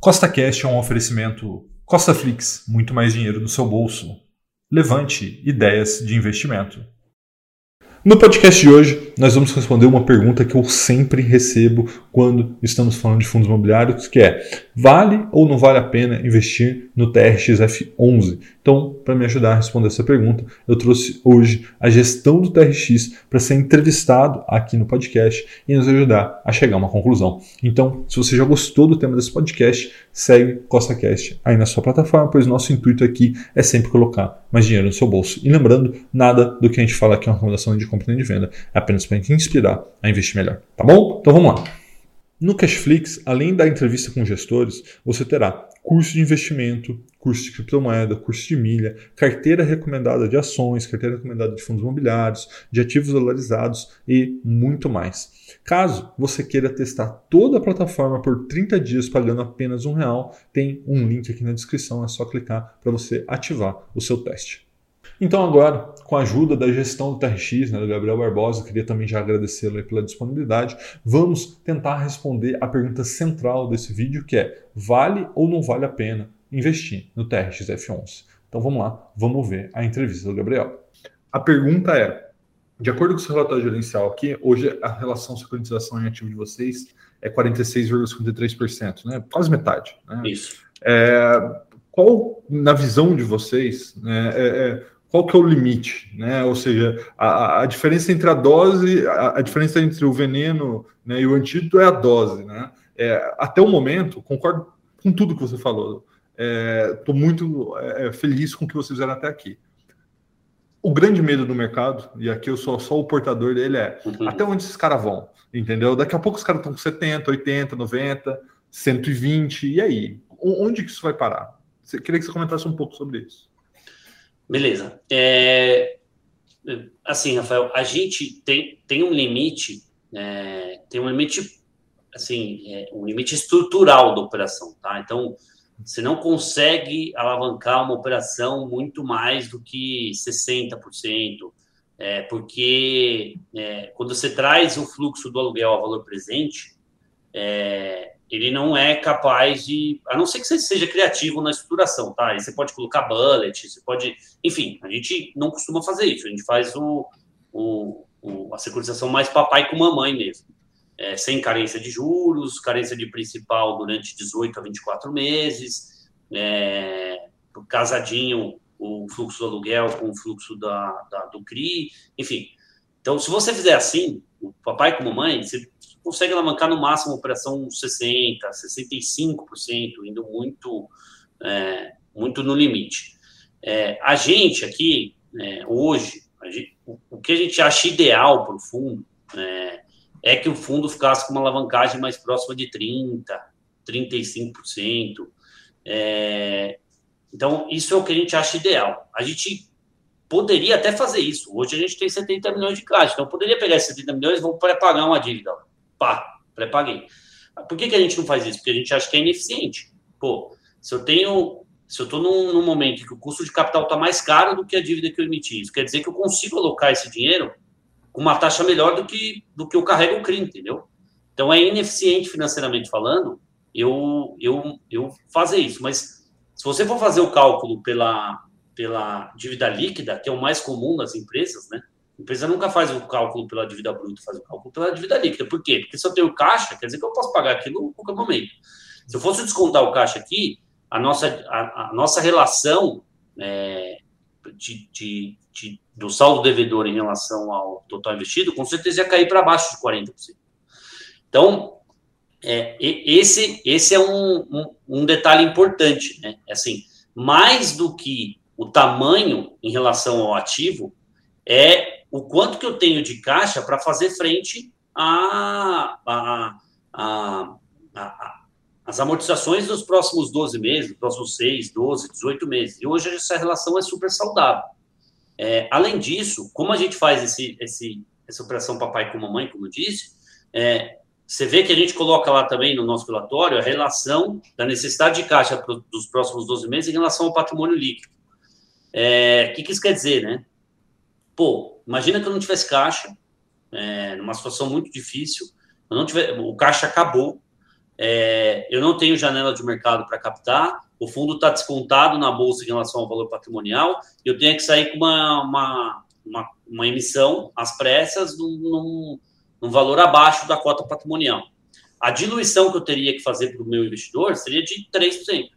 Costa Cash é um oferecimento Costa Flix, muito mais dinheiro no seu bolso. Levante ideias de investimento. No podcast de hoje, nós vamos responder uma pergunta que eu sempre recebo quando estamos falando de fundos imobiliários, que é: vale ou não vale a pena investir no TRX F11? Então, para me ajudar a responder essa pergunta, eu trouxe hoje a gestão do TRX para ser entrevistado aqui no podcast e nos ajudar a chegar a uma conclusão. Então, se você já gostou do tema desse podcast, segue CostaCast aí na sua plataforma, pois nosso intuito aqui é sempre colocar mais dinheiro no seu bolso. E lembrando, nada do que a gente fala aqui é uma recomendação de compra nem de venda, é apenas para te inspirar a investir melhor. Tá bom? Então vamos lá. No Cashflix, além da entrevista com gestores, você terá curso de investimento, curso de criptomoeda, curso de milha, carteira recomendada de ações, carteira recomendada de fundos imobiliários, de ativos dolarizados e muito mais. Caso você queira testar toda a plataforma por 30 dias pagando apenas um real, tem um link aqui na descrição, é só clicar para você ativar o seu teste. Então agora, com a ajuda da gestão do TRX, né, do Gabriel Barbosa, queria também já agradecê-lo pela disponibilidade, vamos tentar responder a pergunta central desse vídeo, que é, vale ou não vale a pena investir no TRX F11? Então vamos lá, vamos ver a entrevista do Gabriel. A pergunta é, de acordo com o seu relatório gerencial aqui, hoje a relação securitização em ativo de vocês é 46,53%, né? quase metade. Né? Isso. É, qual, na visão de vocês, né, é, é, qual que é o limite, né? Ou seja, a, a diferença entre a dose, a, a, diferença entre o veneno né, e o antídoto é a dose, né? É, até o momento, concordo com tudo que você falou. Estou é, muito é, feliz com o que vocês fizeram até aqui. O grande medo do mercado, e aqui eu sou só o portador dele, é uhum. até onde esses caras vão, entendeu? Daqui a pouco os caras estão com 70, 80, 90, 120, e aí? Onde que isso vai parar? Queria que você comentasse um pouco sobre isso. Beleza. É, assim, Rafael, a gente tem, tem um limite, é, tem um limite, assim, é, um limite estrutural da operação, tá? Então, você não consegue alavancar uma operação muito mais do que 60%, é, porque é, quando você traz o fluxo do aluguel a valor presente, é, ele não é capaz de, a não ser que você seja criativo na estruturação, tá? Aí você pode colocar bullet, você pode, enfim, a gente não costuma fazer isso, a gente faz o, o, o a securitização mais papai com mamãe mesmo, é, sem carência de juros, carência de principal durante 18 a 24 meses, é, casadinho o fluxo do aluguel com o fluxo da, da, do CRI, enfim. Então, se você fizer assim, o papai com mamãe, você consegue alavancar no máximo operação 60%, 65%, indo muito, é, muito no limite. É, a gente aqui, é, hoje, gente, o, o, que a gente acha ideal para o fundo é, é que o fundo ficasse com uma alavancagem mais próxima de 30%, 35%. É, então, isso é o que a gente acha ideal. A gente poderia até fazer isso. Hoje a gente tem 70 milhões de caixa, então poderia pegar esses 70 milhões e vou pré-pagar uma dívida pá, pré-paguei. Por que, que a gente não faz isso? Porque a gente acha que é ineficiente. Pô, se eu tenho. Se eu estou num, num, momento que o custo de capital está mais caro do que a dívida que eu emiti, isso quer dizer que eu consigo alocar esse dinheiro com uma taxa melhor do que, do que eu carrego o CRI, entendeu? Então é ineficiente financeiramente falando eu, eu, eu fazer isso. Mas se você for fazer o cálculo pela, pela dívida líquida, que é o mais comum nas empresas, né? A empresa nunca faz o cálculo pela dívida bruta, faz o cálculo pela dívida líquida. Por quê? Porque se eu tenho caixa, quer dizer que eu posso pagar aquilo a qualquer momento. Se eu fosse descontar o caixa aqui, a nossa, a, a nossa relação é, de, de, de, do saldo devedor em relação ao total investido, com certeza ia cair para baixo de 40%. Então, é, esse, esse é um, um, um, detalhe importante. Né? Assim, mais do que o tamanho em relação ao ativo, é o quanto que eu tenho de caixa para fazer frente a, a, a, a, amortizações dos próximos 12 meses, próximos 6, 12, 18 meses. E hoje essa relação é super saudável. É, além disso, como a gente faz esse, esse, essa operação papai com mamãe, como eu disse, é, você vê que a gente coloca lá também no nosso relatório a relação da necessidade de caixa dos próximos 12 meses em relação ao patrimônio líquido. É, o que, que isso quer dizer, né? Pô, imagina que eu não tivesse caixa, é, numa situação muito difícil, eu não tiver, o caixa acabou, é, eu não tenho janela de mercado para captar, o fundo está descontado na bolsa em relação ao valor patrimonial, eu tenho que sair com uma, uma, uma, uma emissão às pressas num, num, num valor abaixo da cota patrimonial. A diluição que eu teria que fazer para o meu investidor seria de 3%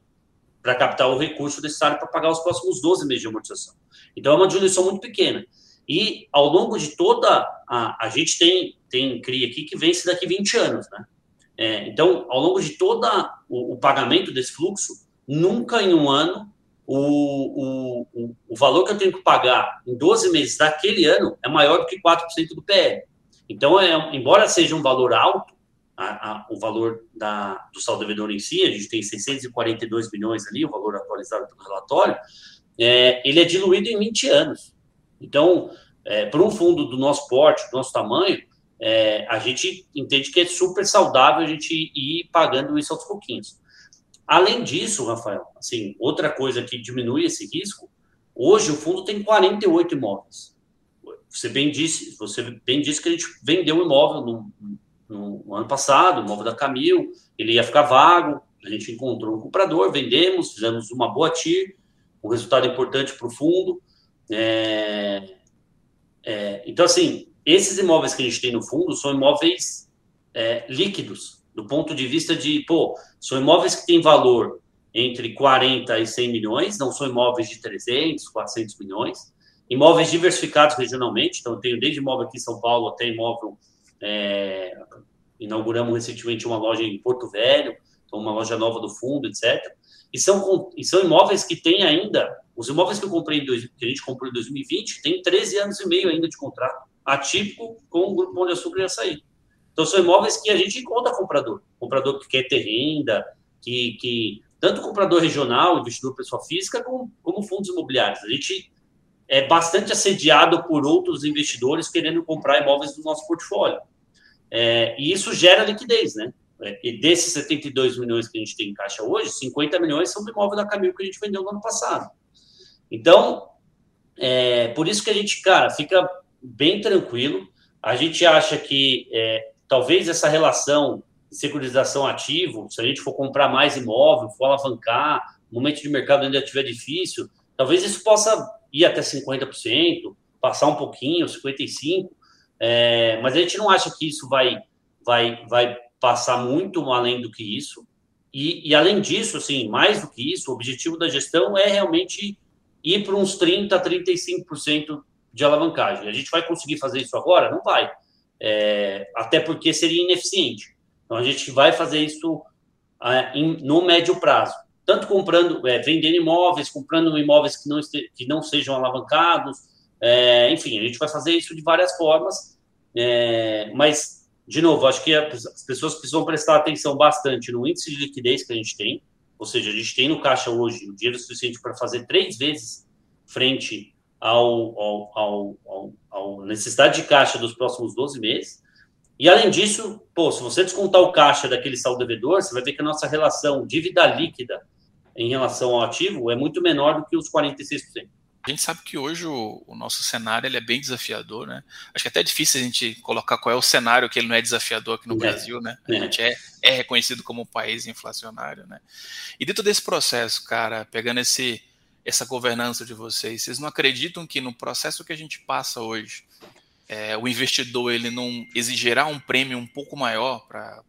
para captar o recurso necessário para pagar os próximos 12 meses de amortização. Então, é uma diluição muito pequena. E ao longo de toda a. A gente tem, tem CRI aqui que vence daqui 20 anos, né? É, então, ao longo de todo o, o, pagamento desse fluxo, nunca em um ano o, o, o, valor que eu tenho que pagar em 12 meses daquele ano é maior do que 4% do PL. Então, é, embora seja um valor alto, a, a, o valor da, do saldo devedor em si, a gente tem 642 milhões ali, o valor atualizado pelo relatório, é, ele é diluído em 20 anos. Então, é, para um fundo do nosso porte, do nosso tamanho, é, a gente entende que é super saudável a gente ir pagando isso aos pouquinhos. Além disso, Rafael, assim, outra coisa que diminui esse risco, hoje o fundo tem 48 imóveis. Você bem disse, você bem disse que a gente vendeu um imóvel no, no, no ano passado, o imóvel da Camil, ele ia ficar vago, a gente encontrou um comprador, vendemos, fizemos uma boa TIR, um resultado importante para o fundo. É, é, então, assim, esses imóveis que a gente tem no fundo são imóveis é, líquidos, do ponto de vista de, pô, são imóveis que têm valor entre 40 e 100 milhões, não são imóveis de 300, 400 milhões, imóveis diversificados regionalmente, então eu tenho desde imóvel aqui em São Paulo até imóvel, é, inauguramos recentemente uma loja em Porto Velho, então uma loja nova do fundo, etc. E são, e são imóveis que têm ainda, os imóveis que eu comprei, dois, que a gente comprou em 2020, tem 13 anos e meio ainda de contrato atípico com o Grupo Pão de Açúcar e Açaí. Então, são imóveis que a gente encontra comprador. Comprador que quer ter renda, que, que tanto comprador regional, investidor pessoa física, como, como fundos imobiliários. A gente é bastante assediado por outros investidores querendo comprar imóveis do nosso portfólio. É, e isso gera liquidez, né? É, e desses 72 milhões que a gente tem em caixa hoje, 50 milhões são do imóvel da Camil que a gente vendeu no ano passado. Então, é, por isso que a gente, cara, fica bem tranquilo. A gente acha que é, talvez essa relação de ativo, se a gente for comprar mais imóvel, for alavancar, momento de mercado ainda estiver difícil, talvez isso possa ir até 50%, passar um pouquinho, 55%, é, mas a gente não acha que isso vai, vai, vai passar muito além do que isso. E, e, além disso, assim, mais do que isso, o objetivo da gestão é realmente ir para uns 30%, 35% de alavancagem. A gente vai conseguir fazer isso agora? Não vai. É, até porque seria ineficiente. Então, a gente vai fazer isso é, em, no médio prazo. Tanto comprando, é, vendendo imóveis, comprando imóveis que não, este, que não sejam alavancados. É, enfim, a gente vai fazer isso de várias formas. É, mas, de novo, acho que as pessoas precisam prestar atenção bastante no índice de liquidez que a gente tem. Ou seja, a gente tem no caixa hoje o dinheiro suficiente para fazer três vezes frente ao, ao, ao, ao, ao necessidade de caixa dos próximos 12 meses. E além disso, pô, se você descontar o caixa daquele saldo devedor, você vai ver que a nossa relação dívida líquida em relação ao ativo é muito menor do que os 46%. A gente sabe que hoje o, o, nosso cenário ele é bem desafiador, né? Acho que é até difícil a gente colocar qual é o cenário que ele não é desafiador aqui no é, Brasil, né? A é. gente é, é reconhecido como um país inflacionário, né? E dentro desse processo, cara, pegando esse, essa governança de vocês? Vocês não acreditam que no processo que a gente passa hoje, é, o investidor ele não exigirá um prêmio um pouco maior para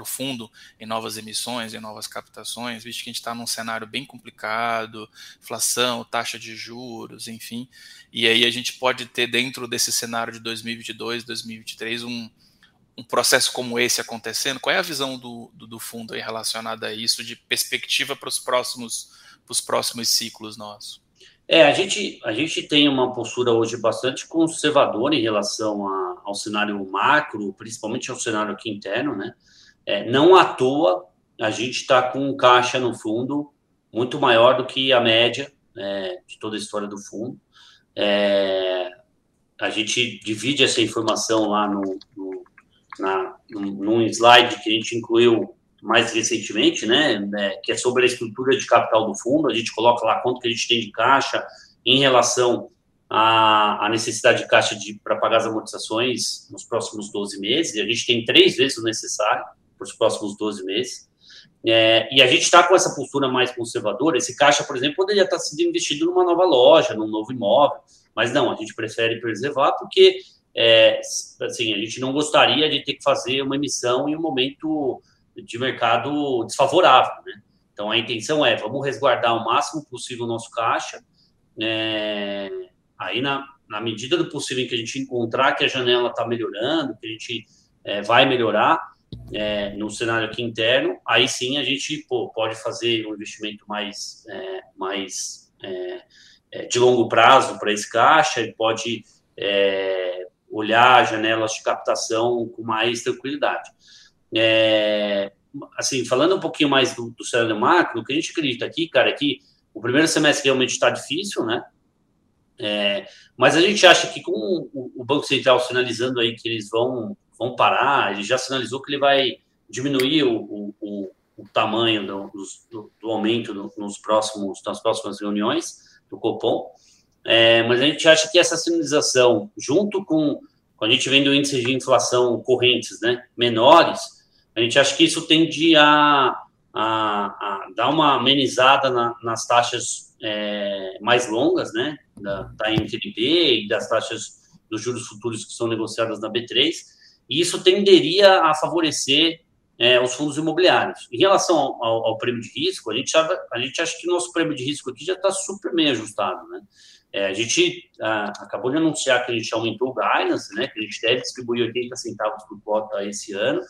o fundo em novas emissões, em novas captações, visto que a gente está num cenário bem complicado, inflação, taxa de juros, enfim, e aí a gente pode ter dentro desse cenário de 2022, 2023 um, um processo como esse acontecendo? Qual é a visão do, do, do fundo relacionada a isso, de perspectiva para os próximos os próximos ciclos nossos? É, a gente, a gente tem uma postura hoje bastante conservadora em relação a, ao cenário macro, principalmente ao cenário aqui interno, né? É, não à toa a gente está com um caixa no fundo muito maior do que a média é, de toda a história do fundo. É, a gente divide essa informação lá no, no, na, num slide que a gente incluiu mais recentemente, né, né, que é sobre a estrutura de capital do fundo. A gente coloca lá quanto que a gente tem de caixa em relação à, à necessidade de caixa para pagar as amortizações nos próximos 12 meses. E a gente tem três vezes o necessário. para os próximos 12 meses. É, e a gente está com essa postura mais conservadora. Esse caixa, por exemplo, poderia estar sendo investido numa nova loja, num novo imóvel, mas não, a gente prefere preservar porque é, assim, a gente não gostaria de ter que fazer uma emissão em um momento de mercado desfavorável. Né? Então a intenção é vamos resguardar o máximo possível o nosso caixa. É, aí na, na medida do possível em que a gente encontrar que a janela está melhorando, que a gente é, vai melhorar é, no cenário aqui interno, aí sim a gente pô, pode fazer um investimento mais, é, mais é, é, de longo prazo para esse caixa, ele pode olhar janelas de captação com mais tranquilidade. É, assim, falando um pouquinho mais do, do cenário macro, o que a gente acredita aqui, cara, é que o primeiro semestre realmente está difícil, né? É, mas a gente acha que com o, o, Banco Central sinalizando aí que eles vão, vão parar, ele já sinalizou que ele vai diminuir o, o, o tamanho do, do, do aumento no, nos próximos, nas próximas reuniões do Copom. É, mas a gente acha que essa sinalização, junto com, com a gente vendo índices de inflação correntes né, menores, a gente acha que isso tende a, a, a dar uma amenizada na, nas taxas é, mais longas, né, da, da e das taxas dos juros futuros que são negociadas na B3, e isso tenderia a favorecer é, os fundos imobiliários. Em relação ao, ao, prêmio de risco, a gente, a gente acha que o nosso prêmio de risco aqui já está super bem ajustado, né? É, a gente a, acabou de anunciar que a gente aumentou o guidance, né? Que a gente deve distribuir 80 centavos por cota esse ano,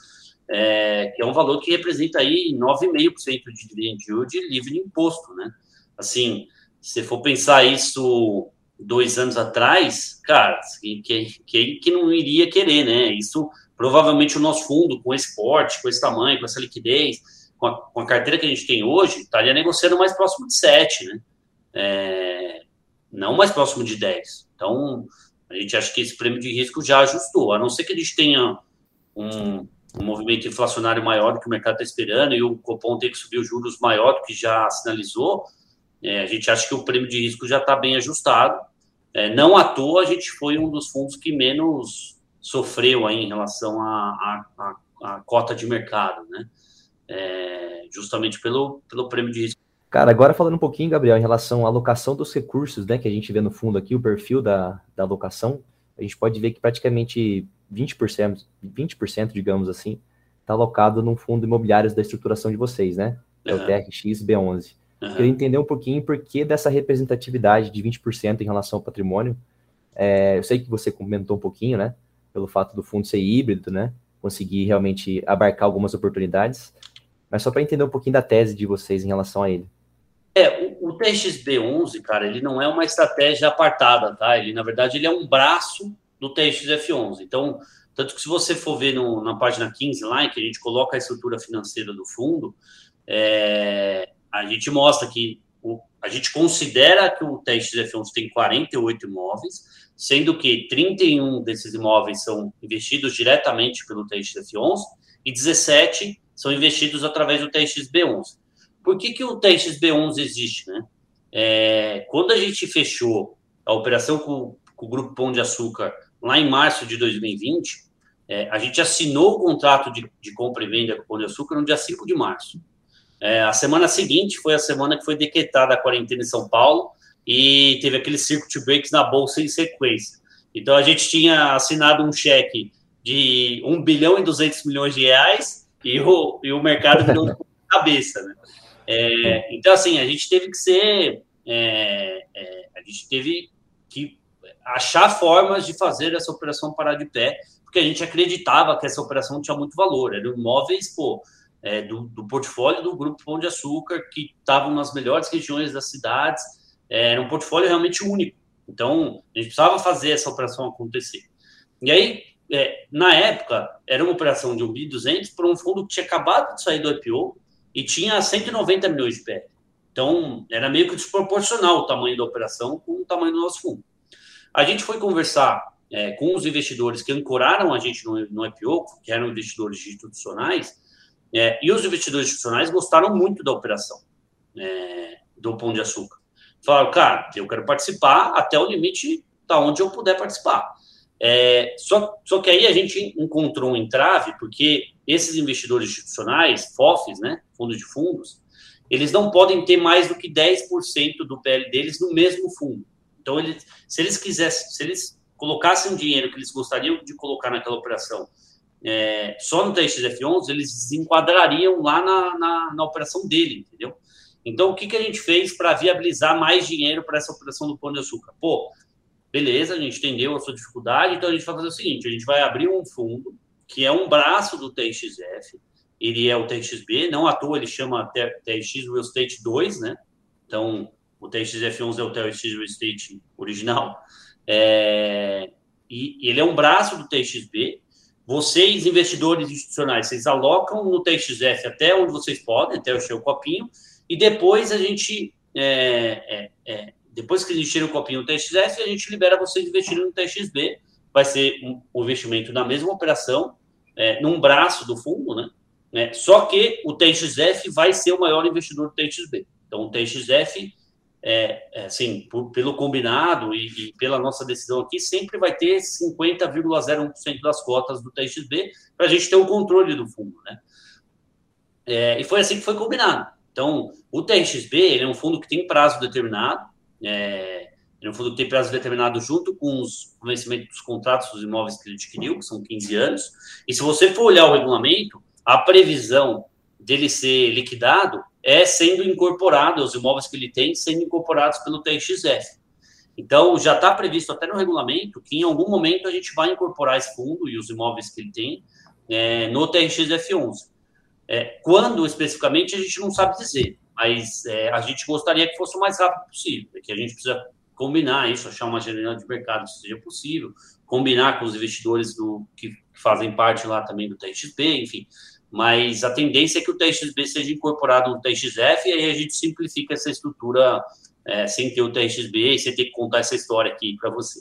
é, que é um valor que representa aí 9,5% de dividend yield livre de imposto, né? Assim, se for pensar isso dois anos atrás, cara, quem, quem que não iria querer, né? Isso provavelmente o nosso fundo, com esse porte, com esse tamanho, com essa liquidez, com a, com a carteira que a gente tem hoje, estaria negociando mais próximo de 7, né? É, não mais próximo de 10. Então, a gente acha que esse prêmio de risco já ajustou, a não ser que a gente tenha um, um movimento inflacionário maior do que o mercado está esperando e o Copom tem que subir os juros maior do que já sinalizou, é, a gente acha que o prêmio de risco já está bem ajustado. É, não à toa, a gente foi um dos fundos que menos sofreu aí em relação à, cota de mercado, né? É, justamente pelo, pelo prêmio de risco. Cara, agora falando um pouquinho, Gabriel, em relação à alocação dos recursos, né, que a gente vê no fundo aqui, o perfil da, da alocação, a gente pode ver que praticamente 20%, 20%, digamos assim, está alocado num fundo imobiliário da estruturação de vocês, né? É o TRX B11. Uhum. Queria entender um pouquinho por que dessa representatividade de 20% em relação ao patrimônio. É, eu sei que você comentou um pouquinho, né? pelo fato do fundo ser híbrido, né? Conseguir realmente abarcar algumas oportunidades. Mas só para entender um pouquinho da tese de vocês em relação a ele. É, o, o TXB11, cara, ele não é uma estratégia apartada, tá? Ele, na verdade, ele é um braço do TXF11. Então, tanto que se você for ver no, na página 15 lá, em que a gente coloca a estrutura financeira do fundo, é, a gente mostra que o, a gente considera que o TXF11 tem 48 imóveis, sendo que 31 desses imóveis são investidos diretamente pelo TXF11 e 17 são investidos através do TXB11. Por que, que o TXB11 existe? Né? É, quando a gente fechou a operação com, com, o Grupo Pão de Açúcar lá em março de 2020, é, a gente assinou o contrato de, de, compra e venda com o Pão de Açúcar no dia 5 de março. É, a semana seguinte foi a semana que foi decretada a quarentena em São Paulo, e teve aquele circuit breaks na bolsa em sequência. Então a gente tinha assinado um cheque de 1 bilhão e 200 milhões de reais e o, e o mercado virou de cabeça, né? É, então, assim, a gente teve que ser. É, é, a gente teve que achar formas de fazer essa operação parar de pé, porque a gente acreditava que essa operação tinha muito valor. Eram imóveis, pô, é, do, do portfólio do Grupo Pão de Açúcar, que estavam nas melhores regiões das cidades é, era um portfólio realmente único. Então, a gente precisava fazer essa operação acontecer. E aí, é, na época, era uma operação de 1 bi 200 para um fundo que tinha acabado de sair do IPO e tinha 190 milhões de PL. Então, era meio que desproporcional o tamanho da operação com o tamanho do nosso fundo. A gente foi conversar é, com os investidores que ancoraram a gente no, no IPO, que eram investidores institucionais, é, e os investidores institucionais gostaram muito da operação é, do Pão de Açúcar. Falaram, cara, eu quero participar até o limite da onde eu puder participar. É, só, só que aí a gente encontrou um entrave, porque esses investidores institucionais, FOFs, né, fundos de fundos, eles não podem ter mais do que 10% do PL deles no mesmo fundo. Então, eles, se eles quisessem, se eles colocassem o dinheiro que eles gostariam de colocar naquela operação é, só no TXF11, eles enquadrariam lá na, na, na, operação dele, entendeu? Então, o que, que a gente fez para viabilizar mais dinheiro para essa operação do Pão de Açúcar? Pô, beleza, a gente entendeu a sua dificuldade, então a gente vai fazer o seguinte: a gente vai abrir um fundo que é um braço do TXF, ele é o TXB, não à toa ele chama TX Real Estate 2, né? Então, o TXF11 é o TX Real Estate original. É, e, e ele é um braço do TXB. Vocês, investidores institucionais, vocês alocam no TXF até onde vocês podem, até o seu copinho, e depois a gente, é, é, é, depois que eles encherem o copinho no TXF, a gente libera vocês investirem no TXB. Vai ser um, um investimento na mesma operação, é, num braço do fundo, né? né? Só que o TXF vai ser o maior investidor do TXB. Então, o TXF, é, é, assim, por, pelo combinado e, e, pela nossa decisão aqui, sempre vai ter 50,01% das cotas do TXB para a gente ter o controle do fundo, né? É, e foi assim que foi combinado. Então, o TXB é um fundo que tem prazo determinado, é, é um fundo que tem prazo determinado junto com os vencimento dos contratos dos imóveis que ele adquiriu, que são 15 anos. E se você for olhar o regulamento, a previsão dele ser liquidado é sendo incorporado, os imóveis que ele tem sendo incorporados pelo TXF. Então, já está previsto até no regulamento que em algum momento a gente vai incorporar esse fundo e os imóveis que ele tem é, no TRXF11. É, quando especificamente a gente não sabe dizer, mas é, a gente gostaria que fosse o mais rápido possível, que a gente precisa combinar isso, achar uma janela de mercado que seja possível, combinar com os investidores do, que fazem parte lá também do TXB, enfim. Mas a tendência é que o TXB seja incorporado no TXF e aí a gente simplifica essa estrutura é, sem ter o TXB e sem ter que contar essa história aqui para você.